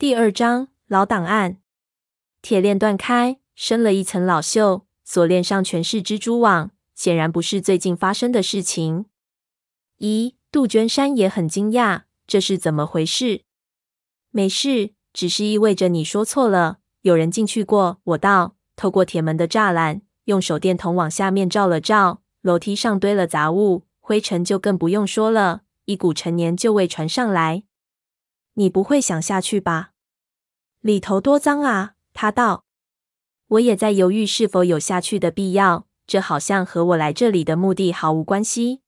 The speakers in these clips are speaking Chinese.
第二章老档案。铁链断开，生了一层老锈，锁链上全是蜘蛛网，显然不是最近发生的事情。咦，杜鹃山也很惊讶，这是怎么回事？没事，只是意味着你说错了，有人进去过。我道，透过铁门的栅栏，用手电筒往下面照了照，楼梯上堆了杂物，灰尘就更不用说了，一股陈年旧味传上来。你不会想下去吧？里头多脏啊！他道。我也在犹豫是否有下去的必要。这好像和我来这里的目的毫无关系。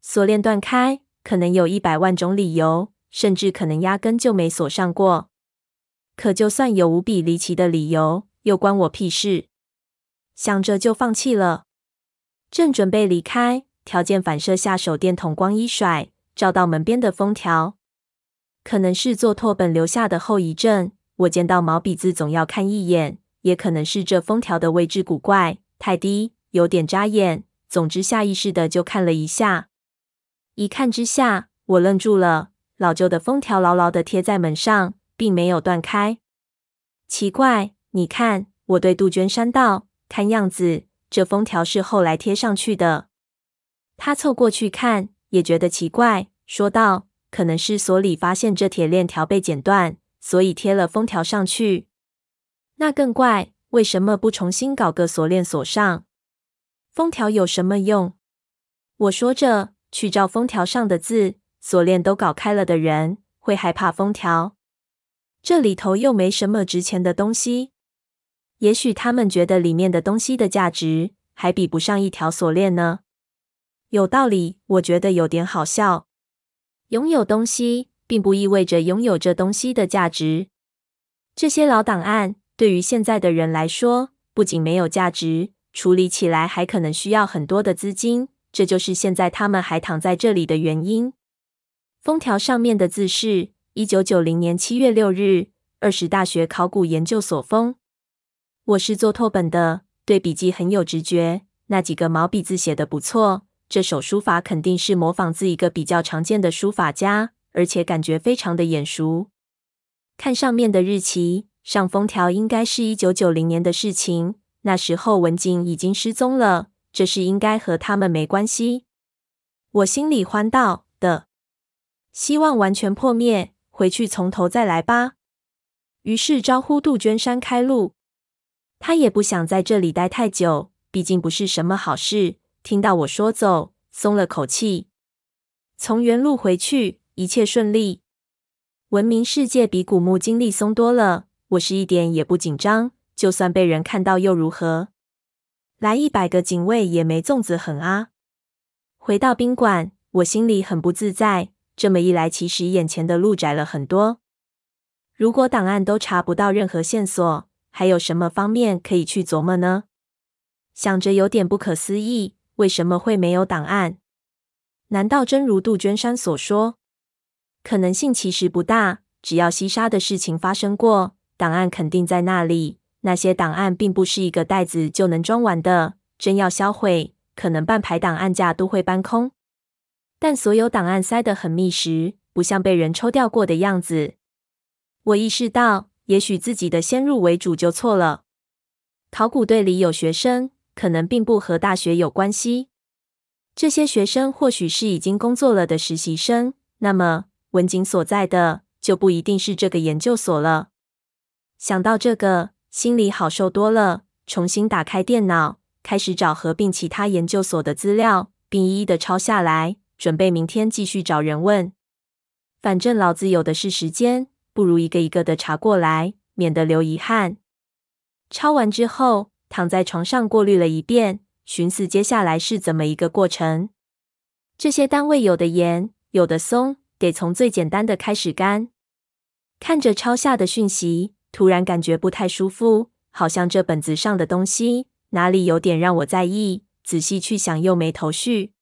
锁链断开，可能有一百万种理由，甚至可能压根就没锁上过。可就算有无比离奇的理由，又关我屁事？想着就放弃了。正准备离开，条件反射下手电筒光一甩，照到门边的封条。可能是做拓本留下的后遗症，我见到毛笔字总要看一眼；也可能是这封条的位置古怪，太低，有点扎眼。总之，下意识的就看了一下。一看之下，我愣住了。老旧的封条牢牢的贴在门上，并没有断开。奇怪，你看，我对杜鹃山道：“看样子，这封条是后来贴上去的。”他凑过去看，也觉得奇怪，说道。可能是锁里发现这铁链条被剪断，所以贴了封条上去。那更怪，为什么不重新搞个锁链锁上？封条有什么用？我说着，去照封条上的字，锁链都搞开了的人会害怕封条？这里头又没什么值钱的东西。也许他们觉得里面的东西的价值还比不上一条锁链呢。有道理，我觉得有点好笑。拥有东西，并不意味着拥有这东西的价值。这些老档案对于现在的人来说，不仅没有价值，处理起来还可能需要很多的资金。这就是现在他们还躺在这里的原因。封条上面的字是“一九九零年七月六日，二十大学考古研究所封”。我是做拓本的，对笔迹很有直觉。那几个毛笔字写得不错。这首书法肯定是模仿自一个比较常见的书法家，而且感觉非常的眼熟。看上面的日期，上封条应该是一九九零年的事情。那时候文景已经失踪了，这事应该和他们没关系。我心里欢道的，希望完全破灭，回去从头再来吧。于是招呼杜鹃山开路，他也不想在这里待太久，毕竟不是什么好事。听到我说走，松了口气。从原路回去，一切顺利。文明世界比古墓经历松多了，我是一点也不紧张。就算被人看到又如何？来一百个警卫也没粽子狠啊！回到宾馆，我心里很不自在。这么一来，其实眼前的路窄了很多。如果档案都查不到任何线索，还有什么方面可以去琢磨呢？想着有点不可思议。为什么会没有档案？难道真如杜鹃山所说？可能性其实不大。只要西沙的事情发生过，档案肯定在那里。那些档案并不是一个袋子就能装完的。真要销毁，可能半排档案架都会搬空。但所有档案塞得很密实，不像被人抽掉过的样子。我意识到，也许自己的先入为主就错了。考古队里有学生。可能并不和大学有关系。这些学生或许是已经工作了的实习生，那么文景所在的就不一定是这个研究所了。想到这个，心里好受多了。重新打开电脑，开始找合并其他研究所的资料，并一一的抄下来，准备明天继续找人问。反正老子有的是时间，不如一个一个的查过来，免得留遗憾。抄完之后。躺在床上过滤了一遍，寻思接下来是怎么一个过程。这些单位有的严，有的松，得从最简单的开始干。看着抄下的讯息，突然感觉不太舒服，好像这本子上的东西哪里有点让我在意。仔细去想，又没头绪。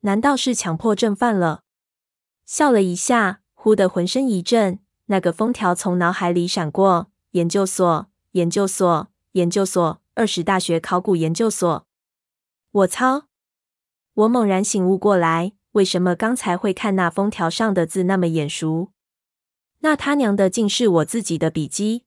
难道是强迫症犯了？笑了一下，忽的浑身一震，那个封条从脑海里闪过：研究所，研究所，研究所。二十大学考古研究所，我操！我猛然醒悟过来，为什么刚才会看那封条上的字那么眼熟？那他娘的，竟是我自己的笔记！